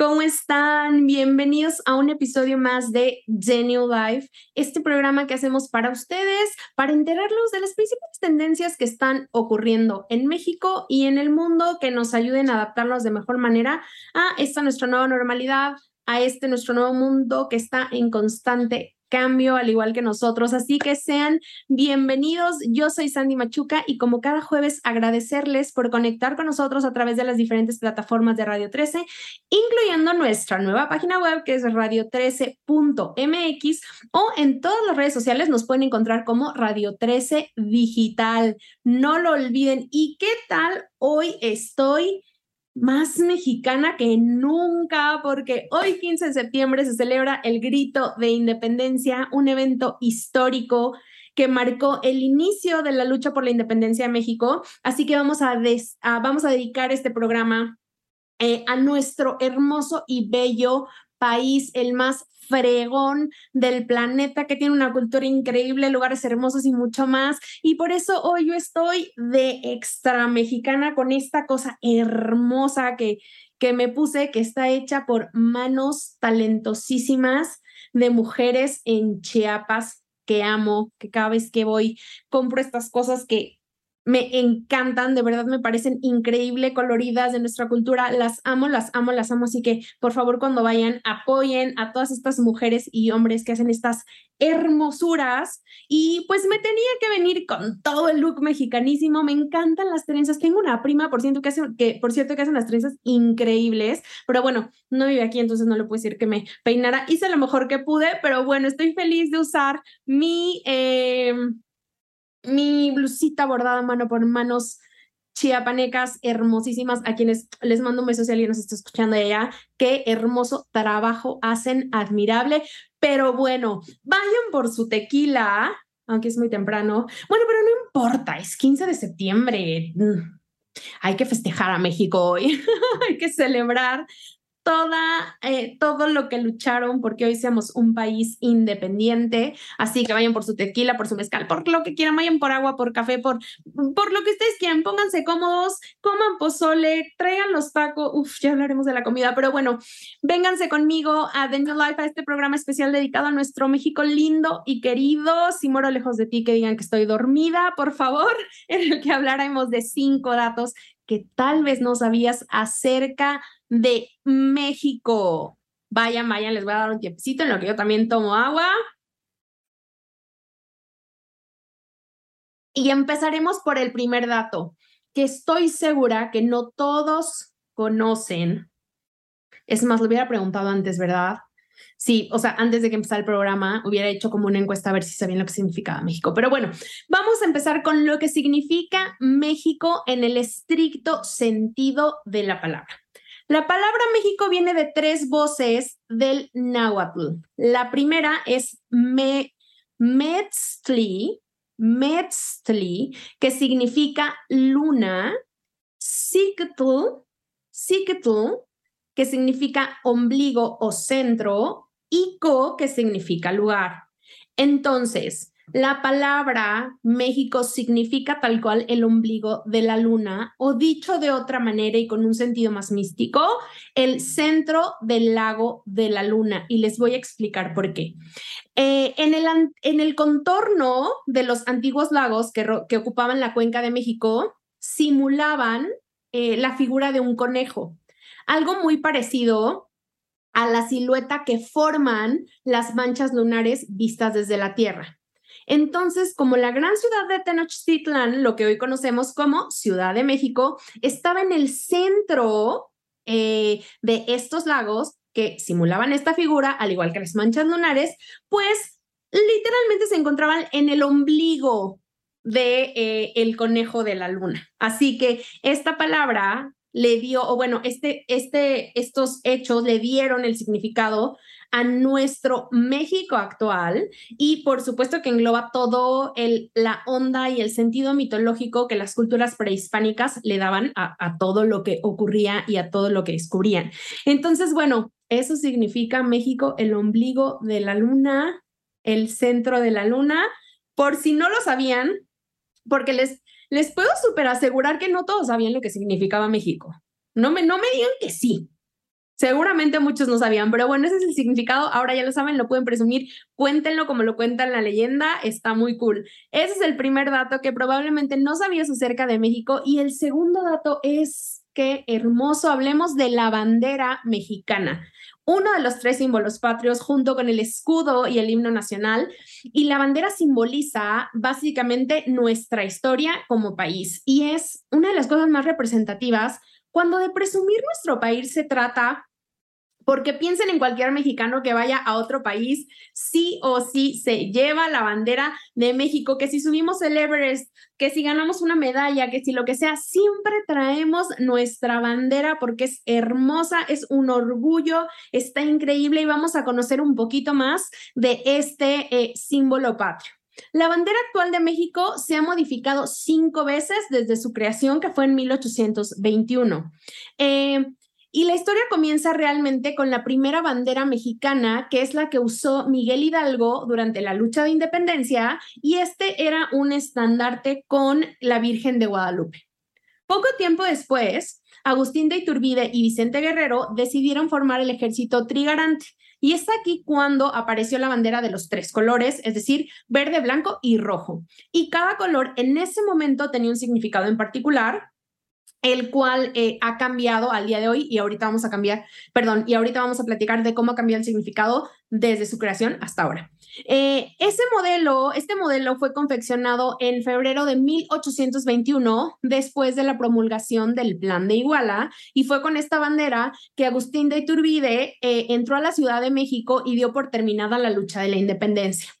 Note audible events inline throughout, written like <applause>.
¿Cómo están? Bienvenidos a un episodio más de The New Life, este programa que hacemos para ustedes, para enterarlos de las principales tendencias que están ocurriendo en México y en el mundo, que nos ayuden a adaptarnos de mejor manera a esta nuestra nueva normalidad, a este nuestro nuevo mundo que está en constante cambio, al igual que nosotros. Así que sean bienvenidos. Yo soy Sandy Machuca y como cada jueves agradecerles por conectar con nosotros a través de las diferentes plataformas de Radio 13, incluyendo nuestra nueva página web que es radio13.mx o en todas las redes sociales nos pueden encontrar como Radio 13 Digital. No lo olviden. ¿Y qué tal? Hoy estoy más mexicana que nunca, porque hoy 15 de septiembre se celebra el Grito de Independencia, un evento histórico que marcó el inicio de la lucha por la independencia de México. Así que vamos a, vamos a dedicar este programa eh, a nuestro hermoso y bello país, el más fregón del planeta, que tiene una cultura increíble, lugares hermosos y mucho más. Y por eso hoy yo estoy de extra mexicana con esta cosa hermosa que, que me puse, que está hecha por manos talentosísimas de mujeres en Chiapas que amo, que cada vez que voy compro estas cosas que me encantan, de verdad me parecen increíble, coloridas de nuestra cultura, las amo, las amo, las amo, así que por favor cuando vayan apoyen a todas estas mujeres y hombres que hacen estas hermosuras. Y pues me tenía que venir con todo el look mexicanísimo, me encantan las trenzas, tengo una prima por cierto que hace, que por cierto que hacen las trenzas increíbles, pero bueno, no vive aquí entonces no le puedo decir que me peinara, hice lo mejor que pude, pero bueno, estoy feliz de usar mi... Eh, mi blusita bordada mano por manos chiapanecas hermosísimas a quienes les mando un beso si alguien nos está escuchando allá. Qué hermoso trabajo hacen, admirable. Pero bueno, vayan por su tequila, aunque es muy temprano. Bueno, pero no importa, es 15 de septiembre. Mm, hay que festejar a México hoy, <laughs> hay que celebrar toda, eh, todo lo que lucharon porque hoy seamos un país independiente. Así que vayan por su tequila, por su mezcal, por lo que quieran, vayan por agua, por café, por, por lo que ustedes quieran. Pónganse cómodos, coman pozole, traigan los tacos. Uf, ya hablaremos de la comida, pero bueno, vénganse conmigo a The New Life, a este programa especial dedicado a nuestro México lindo y querido. Si moro lejos de ti, que digan que estoy dormida, por favor, <laughs> en el que hablaremos de cinco datos que tal vez no sabías acerca de México. Vayan, vayan, les voy a dar un tiempecito en lo que yo también tomo agua. Y empezaremos por el primer dato, que estoy segura que no todos conocen. Es más, lo hubiera preguntado antes, ¿verdad? Sí, o sea, antes de que empezara el programa, hubiera hecho como una encuesta a ver si sabían lo que significaba México. Pero bueno, vamos a empezar con lo que significa México en el estricto sentido de la palabra. La palabra México viene de tres voces del náhuatl. La primera es me, metztli, metztli, que significa luna, siketl, siketl, que significa ombligo o centro, y co, que significa lugar. Entonces, la palabra México significa tal cual el ombligo de la luna, o dicho de otra manera y con un sentido más místico, el centro del lago de la luna. Y les voy a explicar por qué. Eh, en, el, en, el, contorno de los antiguos lagos que, ocupaban la cuenca de México, simulaban eh, la figura de un conejo. Algo muy parecido a la silueta que forman las manchas lunares vistas desde la Tierra. Entonces, como la gran ciudad de Tenochtitlan, lo que hoy conocemos como Ciudad de México, estaba en el centro eh, de estos lagos que simulaban esta figura, al igual que las manchas lunares, pues literalmente se encontraban en el ombligo de eh, el conejo de la luna. Así que esta palabra le dio, o bueno, este, este, estos hechos le dieron el significado a nuestro México actual y por supuesto que engloba todo el, la onda y el sentido mitológico que las culturas prehispánicas le daban a, todo lo que ocurría y a todo lo que descubrían. Entonces, bueno, eso significa México, el ombligo de la luna, el centro de la luna. Por si no lo sabían, porque les, les puedo súper asegurar que no todos sabían lo que significaba México. No me, no me digan que sí. Seguramente muchos no sabían, pero bueno, ese es el significado. Ahora ya lo saben, lo pueden presumir. Cuéntenlo como lo cuenta la leyenda. Está muy cool. Ese es el primer dato que probablemente no sabías acerca de México. Y el segundo dato es que hermoso. Hablemos de la bandera mexicana uno de los tres símbolos patrios junto con el escudo y el himno nacional. Y la bandera simboliza básicamente nuestra historia como país y es una de las cosas más representativas cuando de presumir nuestro país se trata porque piensen en cualquier mexicano que vaya a otro país, sí o sí se lleva la bandera de México, que si subimos el Everest, que si ganamos una medalla, que si lo que sea, siempre traemos nuestra bandera porque es hermosa, es un orgullo, está increíble y vamos a conocer un poquito más de este eh, símbolo patrio. La bandera actual de México se ha modificado cinco veces desde su creación, que fue en 1821. Eh, y la historia comienza realmente con la primera bandera mexicana, que es la que usó Miguel Hidalgo durante la lucha de independencia, y este era un estandarte con la Virgen de Guadalupe. Poco tiempo después, Agustín de Iturbide y Vicente Guerrero decidieron formar el ejército trigarante. Y es aquí cuando apareció la bandera de los tres colores, es decir, verde, blanco y rojo. Y cada color en ese momento tenía un significado en particular, el cual eh, ha cambiado al día de hoy y ahorita vamos a cambiar, perdón, y ahorita vamos a platicar de cómo ha cambiado el significado desde su creación hasta ahora. Eh, ese modelo, este modelo fue confeccionado en febrero de 1821, después de la promulgación del Plan de Iguala, y fue con esta bandera que Agustín de Iturbide eh, entró a la Ciudad de México y dio por terminada la lucha de la independencia.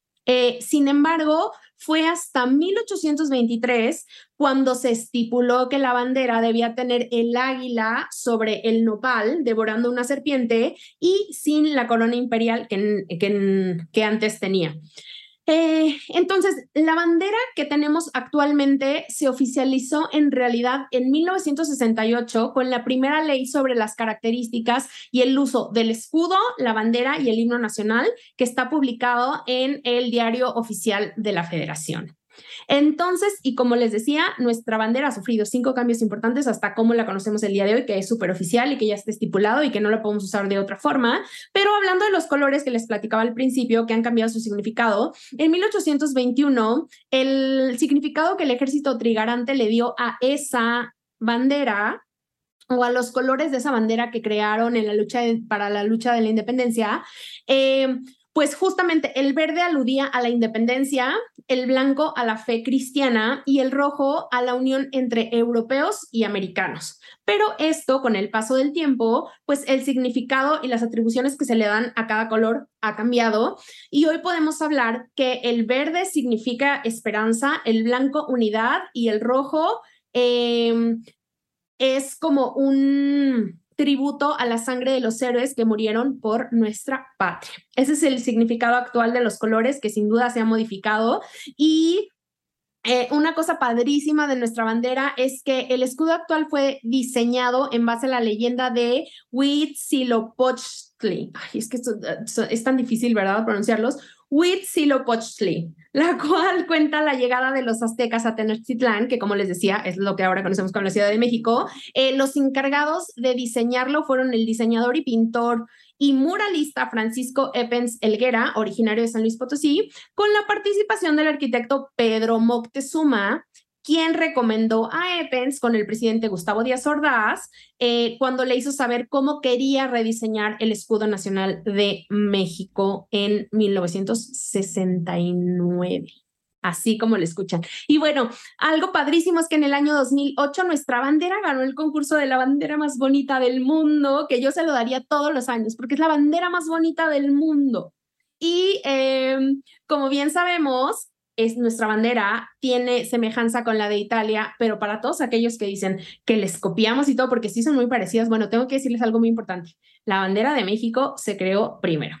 sin embargo, fue hasta 1823 cuando se estipuló que la bandera debía tener el águila sobre el nopal, devorando una serpiente, y sin la corona imperial que, que, que antes tenía. Eh, entonces, la bandera que tenemos actualmente se oficializó en realidad en 1968 con la primera ley sobre las características y el uso del escudo, la bandera y el himno nacional, que está publicado en el diario oficial de la Federación. Entonces, y como les decía, nuestra bandera ha sufrido cinco cambios importantes hasta cómo la conocemos el día de hoy, que es súper oficial y que ya está estipulado y que no la podemos usar de otra forma. Pero hablando de los colores que les platicaba al principio, que han cambiado su significado, en 1821, el significado que el ejército trigarante le dio a esa bandera o a los colores de esa bandera que crearon en la lucha para la lucha de la independencia, eh, pues justamente el verde aludía a la independencia, el blanco a la fe cristiana y el rojo a la unión entre europeos y americanos. Pero esto, con el paso del tiempo, pues el significado y las atribuciones que se le dan a cada color ha cambiado y hoy podemos hablar que el verde significa esperanza, el blanco unidad y el rojo em, es como un tributo a la sangre de los héroes que murieron por nuestra patria. Ese es el significado actual de los colores que sin duda se ha modificado y eh, una cosa padrísima de nuestra bandera es que el escudo actual fue diseñado en base a la leyenda de Huitzilopochtli. Ay, es que esto, es tan difícil, ¿verdad? Pronunciarlos. Huitzilopochtli, la cual cuenta la llegada de los aztecas a Tenochtitlán, que como les decía, es lo que ahora conocemos como la Ciudad de México. Eh, los encargados de diseñarlo fueron el diseñador y pintor y muralista Francisco Epens Elguera, originario de San Luis Potosí, con la participación del arquitecto Pedro Moctezuma, quien recomendó a Evans con el presidente Gustavo Díaz Ordaz eh, cuando le hizo saber cómo quería rediseñar el escudo nacional de México en 1969 así como lo escuchan. Y bueno, algo padrísimo es que en el año 2008 nuestra bandera ganó el concurso de la bandera más bonita del mundo, que yo se lo daría todos los años, porque es la bandera más bonita del mundo. Y em, como bien sabemos, es nuestra bandera tiene semejanza con la de Italia, pero para todos aquellos que dicen que les copiamos y todo, porque sí son muy parecidas, bueno, tengo que decirles algo muy importante. La bandera de México se creó primero.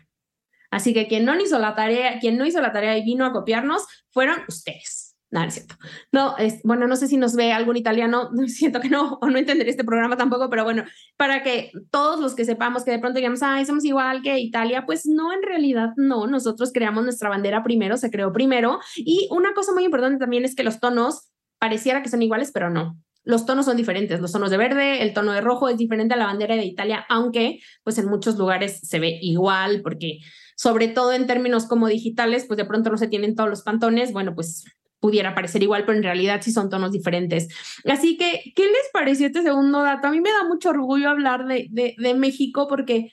Así que quien no hizo la tarea, quien no hizo la tarea y vino a copiarnos fueron ustedes. No, es cierto. No, es, bueno, no sé si nos ve algún italiano, <laughs> siento que no, o no entender este programa tampoco, pero bueno, para que todos los que sepamos que de pronto digamos, ay, somos igual que Italia, pues no, en realidad no, nosotros creamos nuestra bandera primero, se creó primero. Y una cosa muy importante también es que los tonos pareciera que son iguales, pero no. Los tonos son diferentes, los tonos de verde, el tono de rojo es diferente a la bandera de Italia, aunque pues en muchos lugares se ve igual, porque sobre todo en términos como digitales, pues de pronto no se tienen todos los pantones, bueno, pues pudiera parecer igual, pero en realidad sí son tonos diferentes. Así que, ¿qué les pareció este segundo dato? A mí me da mucho orgullo hablar de, de, México porque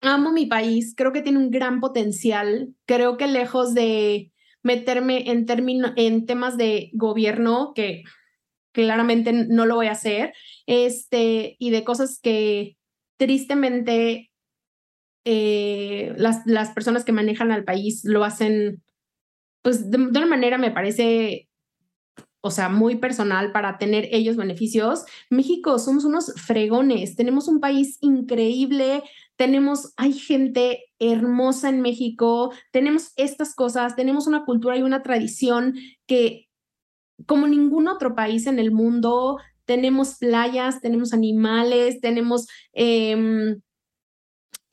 amo mi país, creo que tiene un gran potencial, creo que lejos de meterme en, en temas de gobierno, que claramente no lo voy a hacer, este, y de cosas que tristemente eh, las, las personas que manejan al país lo hacen pues de, una manera me parece o sea, muy personal para tener ellos beneficios. México somos unos fregones, tenemos un país increíble, tenemos, hay gente hermosa en México, tenemos estas cosas, tenemos una cultura y una tradición que como ningún otro país en el mundo, tenemos playas, tenemos animales, tenemos... Eh,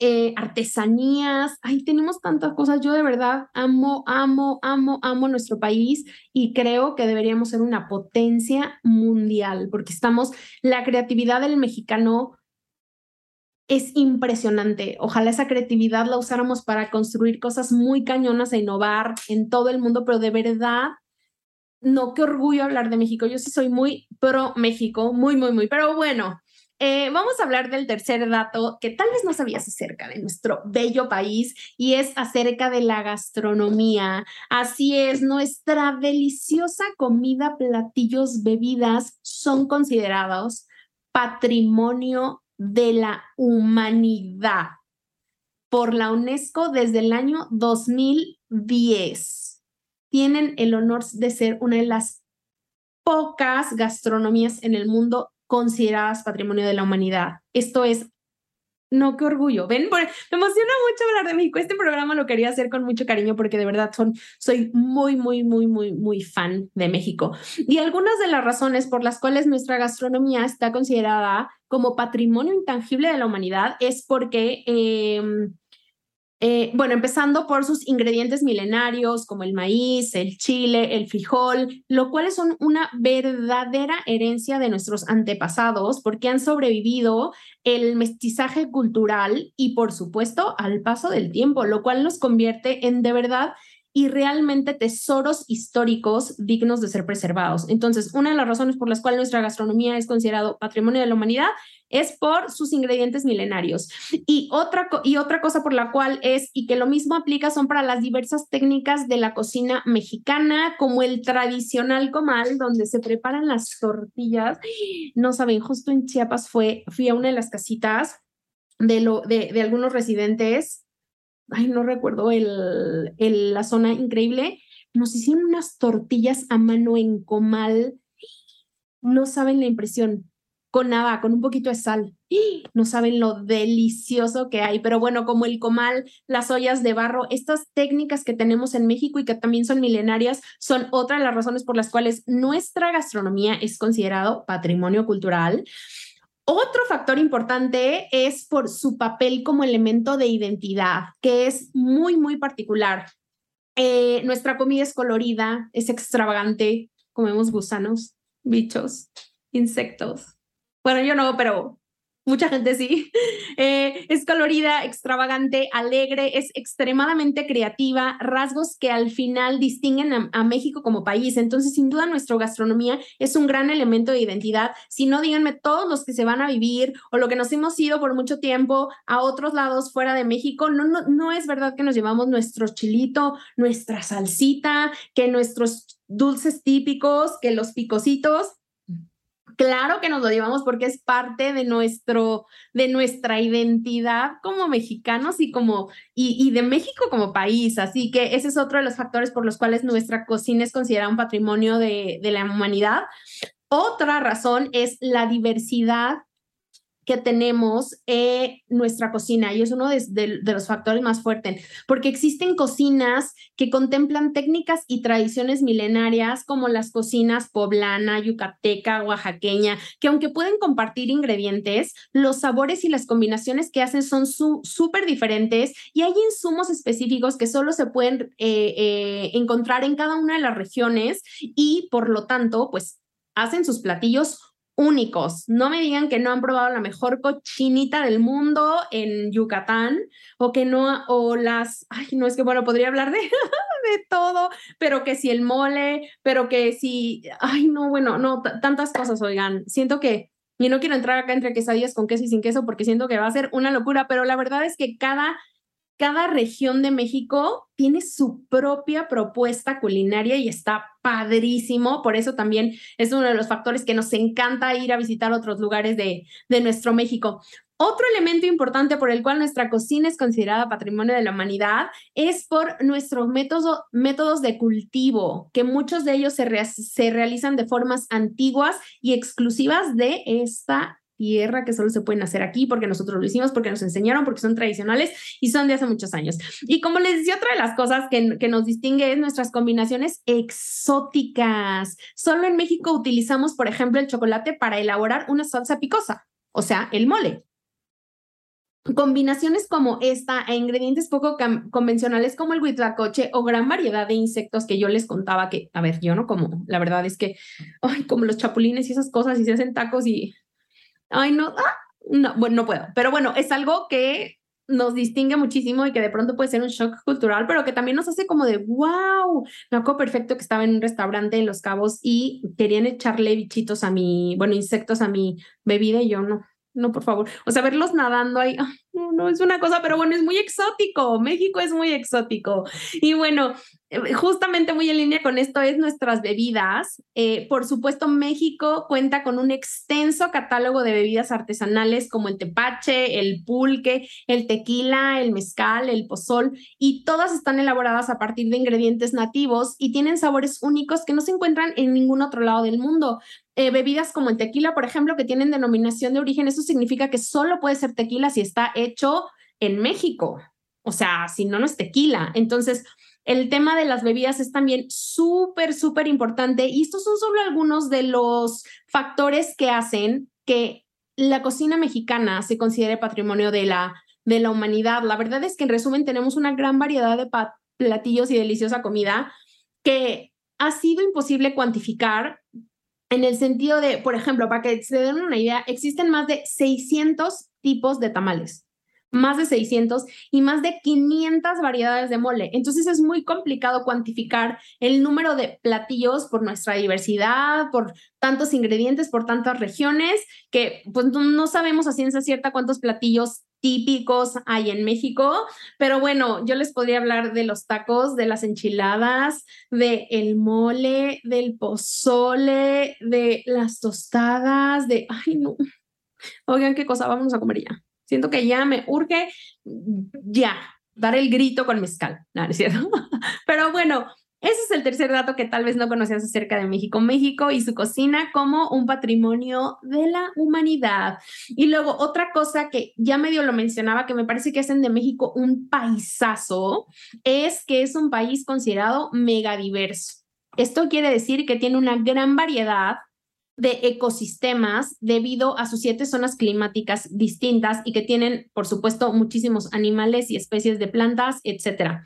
eh, artesanías, ay, tenemos tantas cosas. Yo de verdad amo, amo, amo, amo nuestro país y creo que deberíamos ser una potencia mundial porque estamos, la creatividad del mexicano es impresionante. Ojalá esa creatividad la usáramos para construir cosas muy cañonas e innovar en todo el mundo, pero de verdad, no, qué orgullo hablar de México. Yo sí soy muy pro México, muy, muy, muy, pero bueno. Eh, vamos a hablar del tercer dato que tal vez no sabías acerca de nuestro bello país y es acerca de la gastronomía. Así es, nuestra deliciosa comida, platillos, bebidas son considerados patrimonio de la humanidad por la UNESCO desde el año 2010. Tienen el honor de ser una de las pocas gastronomías en el mundo consideradas patrimonio de la humanidad. Esto es, no, qué orgullo. Ven, me emociona mucho hablar de México. Este programa lo quería hacer con mucho cariño porque de verdad son, soy muy, muy, muy, muy, muy fan de México. Y algunas de las razones por las cuales nuestra gastronomía está considerada como patrimonio intangible de la humanidad es porque... Em, eh, bueno, empezando por sus ingredientes milenarios como el maíz, el chile, el frijol, lo cual son una verdadera herencia de nuestros antepasados porque han sobrevivido el mestizaje cultural y por supuesto al paso del tiempo, lo cual nos convierte en de verdad y realmente tesoros históricos dignos de ser preservados. Entonces, una de las razones por las cuales nuestra gastronomía es considerado patrimonio de la humanidad es por sus ingredientes milenarios. Y otra, y otra cosa por la cual es, y que lo mismo aplica, son para las diversas técnicas de la cocina mexicana, como el tradicional comal, donde se preparan las tortillas. No saben, justo en Chiapas fue, fui a una de las casitas de, lo, de, algunos residentes ay, no recuerdo el, el, la zona increíble, nos hicieron unas tortillas a mano en comal. No saben la impresión, con nada, con un poquito de sal. <gasps> No saben lo delicioso que hay, pero bueno, como el comal, las ollas de barro, estas técnicas que tenemos en México y que también son milenarias, son otra de las razones por las cuales nuestra gastronomía es considerado patrimonio cultural. Otro factor importante es por su papel como elemento de identidad, que es muy, muy particular. Eh, nuestra comida es colorida, es extravagante, comemos gusanos, bichos, insectos. Bueno, yo no, pero mucha gente sí. <laughs> Eh, es colorida, extravagante, alegre, es extremadamente creativa, rasgos que al final distinguen a, a, México como país. Entonces, sin duda, nuestra gastronomía es un gran elemento de identidad. Si no, díganme todos los que se van a vivir o lo que nos hemos ido por mucho tiempo a otros lados fuera de México, no, no, no es verdad que nos llevamos nuestro chilito, nuestra salsita, que nuestros dulces típicos, que los picositos Claro que nos lo llevamos porque es parte de nuestro, de nuestra identidad como mexicanos y como, y, de México como país. Así que ese es otro de los factores por los cuales nuestra cocina es considerada un patrimonio de, de la humanidad. Otra razón es la diversidad que tenemos en nuestra cocina y es uno de, los factores más fuertes, porque existen cocinas que contemplan técnicas y tradiciones milenarias como las cocinas poblana, yucateca, oaxaqueña, que aunque pueden compartir ingredientes, los sabores y las combinaciones que hacen son súper diferentes y hay insumos específicos que solo se pueden eh, eh, encontrar en cada una de las regiones y por lo tanto, pues hacen sus platillos únicos. No me digan que no han probado la mejor cochinita del mundo en Yucatán o que no, o las, ay, no es que, bueno, podría hablar de, <laughs> de todo, pero que si el mole, pero que si, ay, no, bueno, no, tantas cosas, oigan, siento que, y no quiero entrar acá entre quesadillas con queso y sin queso porque siento que va a ser una locura, pero la verdad es que cada cada región de México tiene su propia propuesta culinaria y está padrísimo. Por eso también es uno de los factores que nos encanta ir a visitar otros lugares de, de nuestro México. Otro elemento importante por el cual nuestra cocina es considerada patrimonio de la humanidad es por nuestros métodos, de cultivo, que muchos de ellos se, se realizan de formas antiguas y exclusivas de esta tierra que solo se pueden hacer aquí porque nosotros lo hicimos, porque nos enseñaron, porque son tradicionales y son de hace muchos años. Y como les decía, otra de las cosas que, que nos distingue es nuestras combinaciones exóticas. Solo en México utilizamos, por ejemplo, el chocolate para elaborar una salsa picosa, o sea, el mole. Combinaciones como esta e ingredientes poco convencionales como el huitlacoche o gran variedad de insectos que yo les contaba que, a ver, yo no como, la verdad es que, ay, como los chapulines y esas cosas y se hacen tacos y ay, no, ah, no, bueno, no puedo. Pero bueno, es algo que nos distingue muchísimo y que de pronto puede ser un shock cultural, pero que también nos hace como de wow. Me acuerdo perfecto que estaba en un restaurante en Los Cabos y querían echarle bichitos a mi, bueno, insectos a mi bebida y yo no, no, por favor. O sea, verlos nadando ahí, no, no es una cosa, pero bueno, es muy exótico. México es muy exótico. Y bueno, justamente muy en línea con esto es nuestras bebidas. Eh, por supuesto, México cuenta con un extenso catálogo de bebidas artesanales como el tepache, el pulque, el tequila, el mezcal, el pozol, y todas están elaboradas a partir de ingredientes nativos y tienen sabores únicos que no se encuentran en ningún otro lado del mundo. Eh, bebidas como el tequila, por ejemplo, que tienen denominación de origen, eso significa que solo puede ser tequila si está hecho en México. O sea, si no, no es tequila. Entonces, el tema de las bebidas es también súper, súper importante y estos son solo algunos de los factores que hacen que la cocina mexicana se considere patrimonio de la, de la humanidad. La verdad es que en resumen tenemos una gran variedad de platillos y deliciosa comida que ha sido imposible cuantificar en el sentido de, por ejemplo, para que se den una idea, existen más de 600 tipos de tamales más de 600 y más de 500 variedades de mole. Entonces es muy complicado cuantificar el número de platillos por nuestra diversidad, por tantos ingredientes, por tantas regiones, que pues no sabemos a ciencia cierta cuántos platillos típicos hay en México, pero bueno, yo les podría hablar de los tacos, de las enchiladas, de el mole, del pozole, de las tostadas, de, ay no, oigan qué cosa, vamos a comer ya. Siento que ya me urge ya dar el grito con mezcal, ¿no, es cierto? <laughs> Pero bueno, ese es el tercer dato que tal vez no conocías acerca de México. México y su cocina como un patrimonio de la humanidad. Y luego otra cosa que ya medio lo mencionaba, que me parece que hacen de México un paisazo, es que es un país considerado megadiverso. Esto quiere decir que tiene una gran variedad de ecosistemas debido a sus siete zonas climáticas distintas y que tienen, por supuesto, muchísimos animales y especies de plantas, etcétera.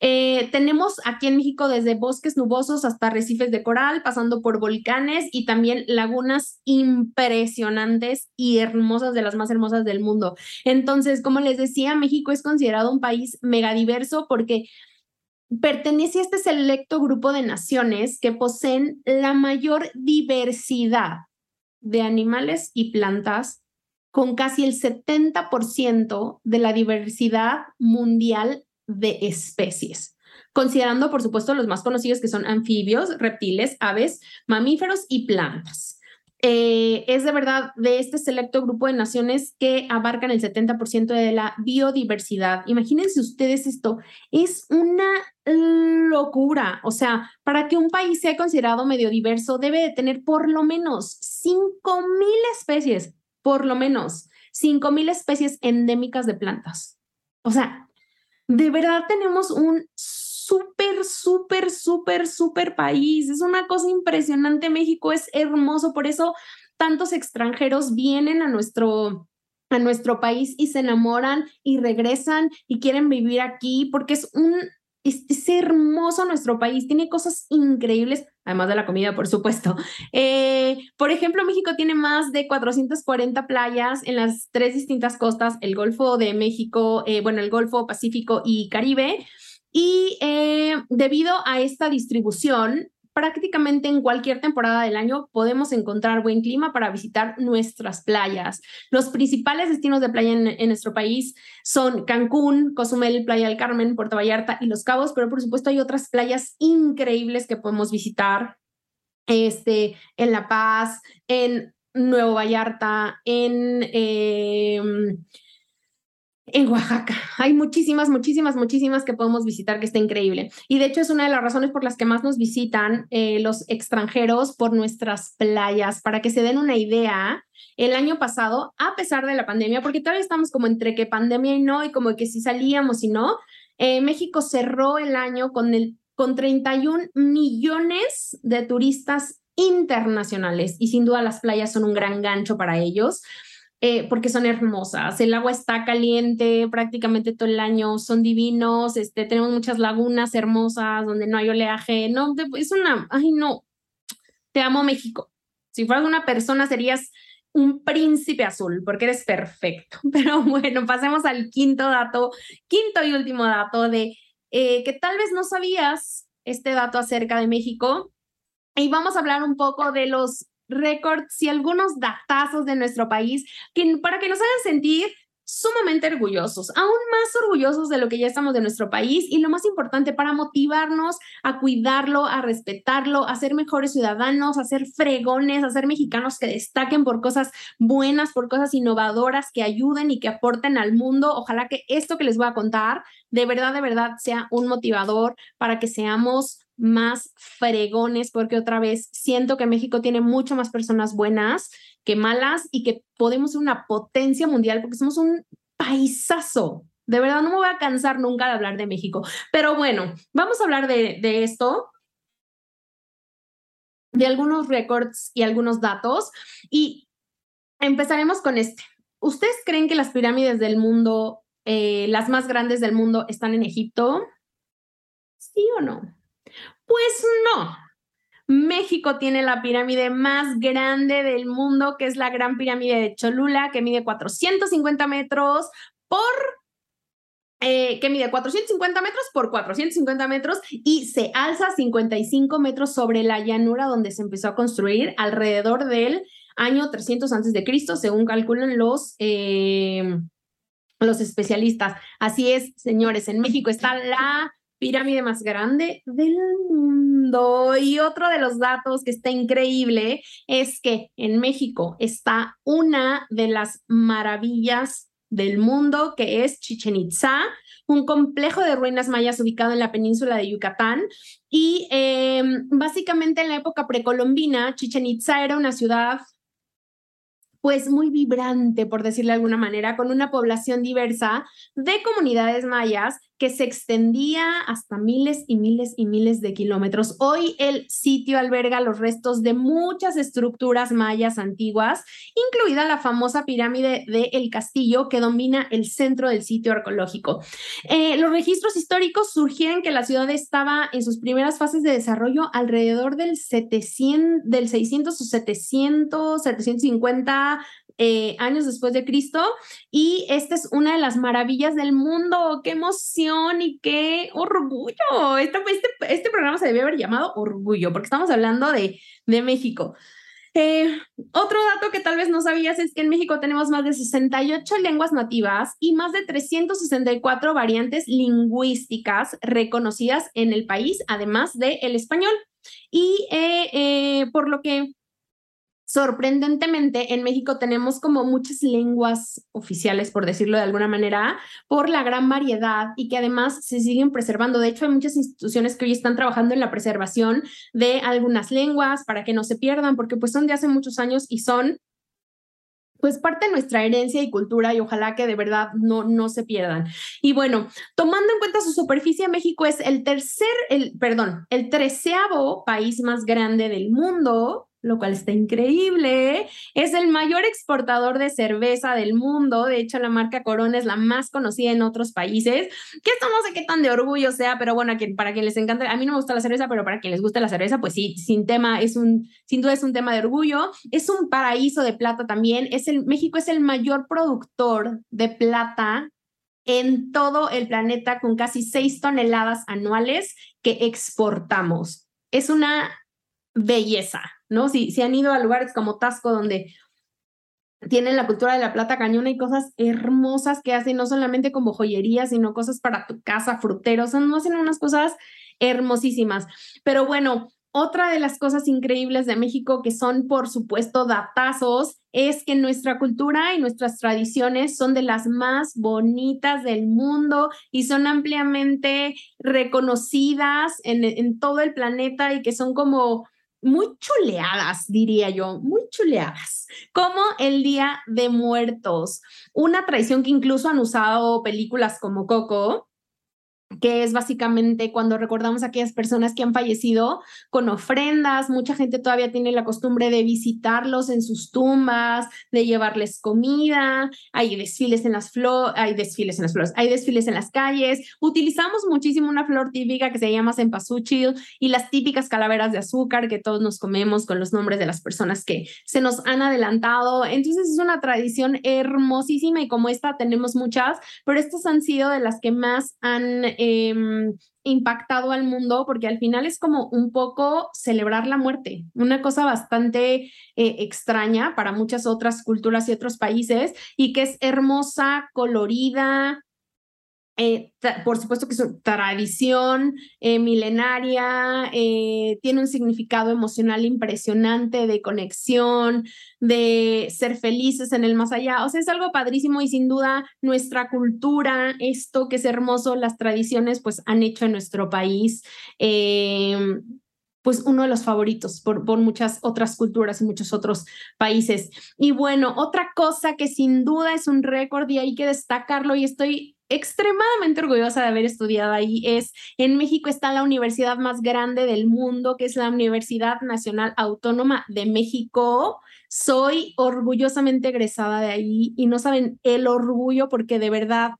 Eh, tenemos aquí en México desde bosques nubosos hasta arrecifes de coral, pasando por volcanes y también lagunas impresionantes y hermosas, de las más hermosas del mundo. Entonces, como les decía, México es considerado un país megadiverso porque pertenece a este selecto grupo de naciones que poseen la mayor diversidad de animales y plantas, con casi el 70% de la diversidad mundial de especies, considerando, por supuesto, los más conocidos que son anfibios, reptiles, aves, mamíferos y plantas. Eh, es de verdad de este selecto grupo de naciones que abarcan el 70% de la biodiversidad. Imagínense ustedes esto, es una locura. O sea, para que un país sea considerado medio diverso, debe de tener por lo menos 5.000 especies, por lo menos 5.000 especies endémicas de plantas. O sea, de verdad tenemos un súper, súper, súper, súper país. Es una cosa impresionante. México es hermoso. Por eso tantos extranjeros vienen a nuestro a nuestro país y se enamoran y regresan y quieren vivir aquí porque es un es, hermoso nuestro país, tiene cosas increíbles, además de la comida, por supuesto. Eh, por ejemplo, México tiene más de 440 playas en las tres distintas costas, el Golfo de México, eh, bueno, el Golfo Pacífico y Caribe. Y eh, debido a esta distribución, prácticamente en cualquier temporada del año podemos encontrar buen clima para visitar nuestras playas. Los principales destinos de playa en, nuestro país son Cancún, Cozumel, Playa del Carmen, Puerto Vallarta y Los Cabos, pero por supuesto hay otras playas increíbles que podemos visitar este, en La Paz, en Nuevo Vallarta, en... Em, en Oaxaca. Hay muchísimas, muchísimas, muchísimas que podemos visitar que está increíble. Y de hecho es una de las razones por las que más nos visitan eh, los extranjeros por nuestras playas. Para que se den una idea, el año pasado, a pesar de la pandemia, porque todavía estamos como entre que pandemia y no, y como que si salíamos y no, eh, México cerró el año con, el, con 31 millones de turistas internacionales y sin duda las playas son un gran gancho para ellos. Eh, porque son hermosas. El agua está caliente prácticamente todo el año, son divinos, este, tenemos muchas lagunas hermosas donde no hay oleaje. No, es una, ay no, te amo México. Si fueras una persona serías un príncipe azul porque eres perfecto. <laughs> Pero bueno, pasemos al quinto dato, quinto y último dato de eh, que tal vez no sabías este dato acerca de México. Y vamos a hablar un poco de los récords y algunos datazos de nuestro país que, para que nos hagan sentir sumamente orgullosos, aún más orgullosos de lo que ya estamos de nuestro país y lo más importante para motivarnos a cuidarlo, a respetarlo, a ser mejores ciudadanos, a ser fregones, a ser mexicanos que destaquen por cosas buenas, por cosas innovadoras, que ayuden y que aporten al mundo. Ojalá que esto que les voy a contar de verdad, de verdad sea un motivador para que seamos más fregones, porque otra vez siento que México tiene mucho más personas buenas que malas y que podemos ser una potencia mundial porque somos un paisazo. De verdad, no me voy a cansar nunca de hablar de México. Pero bueno, vamos a hablar de, de esto, de algunos récords y algunos datos. Y empezaremos con este. ¿Ustedes creen que las pirámides del mundo, eh, las más grandes del mundo, están en Egipto? ¿Sí o no? Pues no. México tiene la pirámide más grande del mundo, que es la Gran Pirámide de Cholula, que mide 450 metros por eh, que mide 450 metros por 450 metros y se alza 55 metros sobre la llanura donde se empezó a construir alrededor del año 300 antes de Cristo, según calculan los, eh, los especialistas. Así es, señores, en México está la pirámide más grande del mundo. Y otro de los datos que está increíble es que en México está una de las maravillas del mundo, que es Chichen Itza, un complejo de ruinas mayas ubicado en la península de Yucatán. Y em, básicamente en la época precolombina, Chichen Itza era una ciudad pues muy vibrante, por decirlo de alguna manera, con una población diversa de comunidades mayas que se extendía hasta miles y miles y miles de kilómetros. Hoy el sitio alberga los restos de muchas estructuras mayas antiguas, incluida la famosa pirámide de El Castillo que domina el centro del sitio arqueológico. Eh, los registros históricos sugieren que la ciudad estaba en sus primeras fases de desarrollo alrededor del 700, del 600 o 700, 750 eh, años después de Cristo y esta es una de las maravillas del mundo. ¡Qué emoción y qué orgullo! Este, este, este programa se debe haber llamado Orgullo porque estamos hablando de, de México. Eh, otro dato que tal vez no sabías es que en México tenemos más de 68 lenguas nativas y más de 364 variantes lingüísticas reconocidas en el país, además del el español. Y eh, por lo que sorprendentemente en México tenemos como muchas lenguas oficiales, por decirlo de alguna manera, por la gran variedad y que además se siguen preservando. De hecho, hay muchas instituciones que hoy están trabajando en la preservación de algunas lenguas para que no se pierdan, porque pues son de hace muchos años y son pues parte de nuestra herencia y cultura y ojalá que de verdad no, no se pierdan. Y bueno, tomando en cuenta su superficie, México es el tercer, el, perdón, el treceavo país más grande del mundo lo cual está increíble. Es el mayor exportador de cerveza del mundo. De hecho, la marca Corona es la más conocida en otros países. Que esto no sé qué tan de orgullo sea, pero bueno, para quien les encanta, a mí no me gusta la cerveza, pero para quien les gusta la cerveza, pues sí, sin tema, es un, sin duda es un tema de orgullo. Es un paraíso de plata también. Es el, México es el mayor productor de plata en todo el planeta con casi 6 toneladas anuales que exportamos. Es una belleza. ¿no? Si, si han ido a lugares como Tasco, donde tienen la cultura de la plata cañona y cosas hermosas que hacen, no solamente como joyería, sino cosas para tu casa, fruteros, no hacen unas cosas hermosísimas. Pero bueno, otra de las cosas increíbles de México que son, por supuesto, datazos, es que nuestra cultura y nuestras tradiciones son de las más bonitas del mundo y son ampliamente reconocidas en, en todo el planeta y que son como muy chuleadas, diría yo, muy chuleadas, como el Día de Muertos, una tradición que incluso han usado películas como Coco, que es básicamente cuando recordamos a aquellas personas que han fallecido con ofrendas. Mucha gente todavía tiene la costumbre de visitarlos en sus tumbas, de llevarles comida. Hay desfiles en las flores, hay desfiles en las flores, hay desfiles en las calles. Utilizamos muchísimo una flor típica que se llama cempasúchil y las típicas calaveras de azúcar que todos nos comemos con los nombres de las personas que se nos han adelantado. Entonces es una tradición hermosísima y como esta tenemos muchas, pero estas han sido de las que más han Em, impactado al mundo, porque al final es como un poco celebrar la muerte, una cosa bastante eh, extraña para muchas otras culturas y otros países, y que es hermosa, colorida, eh, por supuesto que su tradición eh, milenaria eh, tiene un significado emocional impresionante de conexión, de ser felices en el más allá. O sea, es algo padrísimo y sin duda nuestra cultura, esto que es hermoso, las tradiciones, pues han hecho en nuestro país pues uno de los favoritos por, por muchas otras culturas y muchos otros países. Y bueno, otra cosa que sin duda es un récord y hay que destacarlo y estoy extremadamente orgullosa de haber estudiado ahí es, en México está la universidad más grande del mundo, que es la Universidad Nacional Autónoma de México. Soy orgullosamente egresada de ahí y no saben el orgullo porque de verdad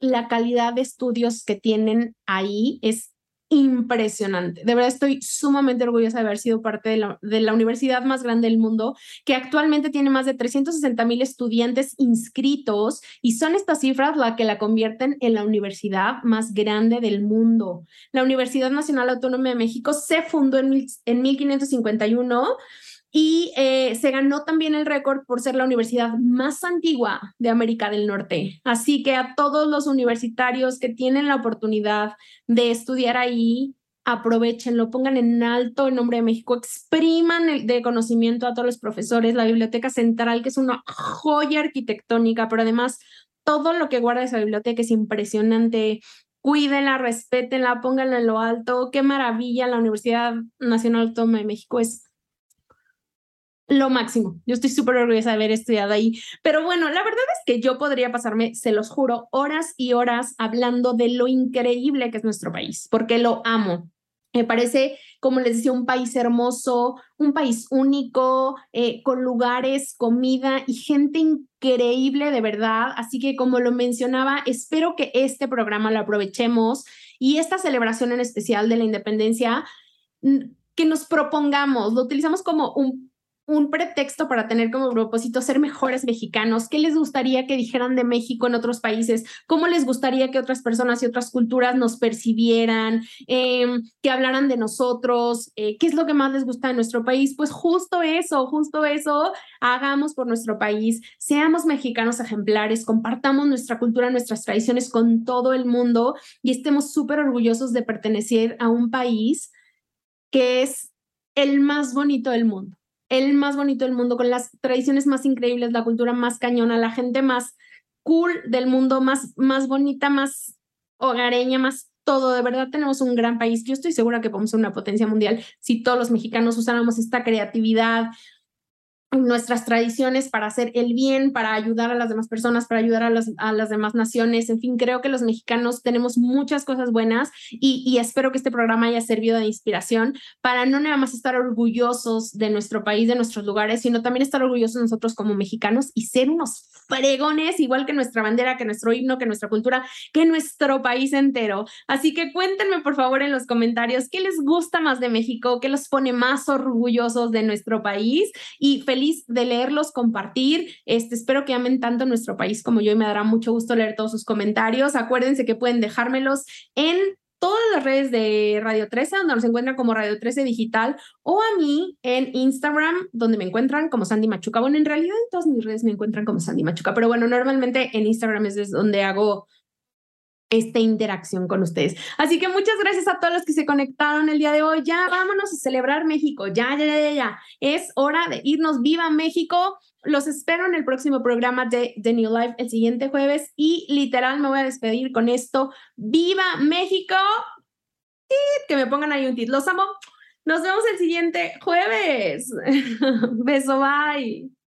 la calidad de estudios que tienen ahí es impresionante. De verdad estoy sumamente orgullosa de haber sido parte de la, universidad más grande del mundo, que actualmente tiene más de 360 mil estudiantes inscritos y son estas cifras las que la convierten en la universidad más grande del mundo. La Universidad Nacional Autónoma de México se fundó en, en 1551 y eh, se ganó también el récord por ser la universidad más antigua de América del Norte. Así que a todos los universitarios que tienen la oportunidad de estudiar ahí, aprovechenlo, pongan en alto el nombre de México, expriman el de conocimiento a todos los profesores, la Biblioteca Central, que es una joya arquitectónica, pero además todo lo que guarda esa biblioteca es impresionante. Cuídenla, respétenla, pónganla en lo alto. Qué maravilla la Universidad Nacional Autónoma de México es lo máximo. Yo estoy súper orgullosa de haber estudiado ahí. Pero bueno, la verdad es que yo podría pasarme, se los juro, horas y horas hablando de lo increíble que es nuestro país, porque lo amo. Me parece, como les decía, un país hermoso, un país único, eh, con lugares, comida y gente increíble de verdad. Así que, como lo mencionaba, espero que este programa lo aprovechemos y esta celebración en especial de la independencia, que nos propongamos, lo utilizamos como un un pretexto para tener como propósito ser mejores mexicanos? ¿Qué les gustaría que dijeran de México en otros países? ¿Cómo les gustaría que otras personas y otras culturas nos percibieran? Em, que hablaran de nosotros? Eh, ¿Qué es lo que más les gusta de nuestro país? Pues justo eso, justo eso, hagamos por nuestro país, seamos mexicanos ejemplares, compartamos nuestra cultura, nuestras tradiciones con todo el mundo y estemos súper orgullosos de pertenecer a un país que es el más bonito del mundo el más bonito del mundo, con las tradiciones más increíbles, la cultura más cañona, la gente más cool del mundo, más, más bonita, más hogareña, más todo. De verdad tenemos un gran país. Yo estoy segura que podemos ser una potencia mundial si todos los mexicanos usáramos esta creatividad, nuestras tradiciones para hacer el bien, para ayudar a las demás personas, para ayudar a las, a las demás naciones. En fin, creo que los mexicanos tenemos muchas cosas buenas y, y, espero que este programa haya servido de inspiración para no nada más estar orgullosos de nuestro país, de nuestros lugares, sino también estar orgullosos nosotros como mexicanos y ser unos fregones, igual que nuestra bandera, que nuestro himno, que nuestra cultura, que nuestro país entero. Así que cuéntenme por favor en los comentarios qué les gusta más de México, qué los pone más orgullosos de nuestro país y feliz de leerlos, compartir. Este, espero que amen tanto nuestro país como yo y me dará mucho gusto leer todos sus comentarios. Acuérdense que pueden dejármelos en todas las redes de Radio 13, donde nos encuentran como Radio 13 Digital, o a mí en Instagram, donde me encuentran como Sandy Machuca. Bueno, en realidad en todas mis redes me encuentran como Sandy Machuca, pero bueno, normalmente en Instagram es donde hago esta interacción con ustedes. Así que muchas gracias a todos los que se conectaron el día de hoy. Ya vámonos a celebrar México. Ya, ya, ya, ya. Es hora de irnos. Viva México. Los espero en el próximo programa de The New Life el siguiente jueves y literal me voy a despedir con esto. ¡Viva México! Que me pongan ahí un tit. Los amo. Nos vemos el siguiente jueves. <laughs> Beso, bye.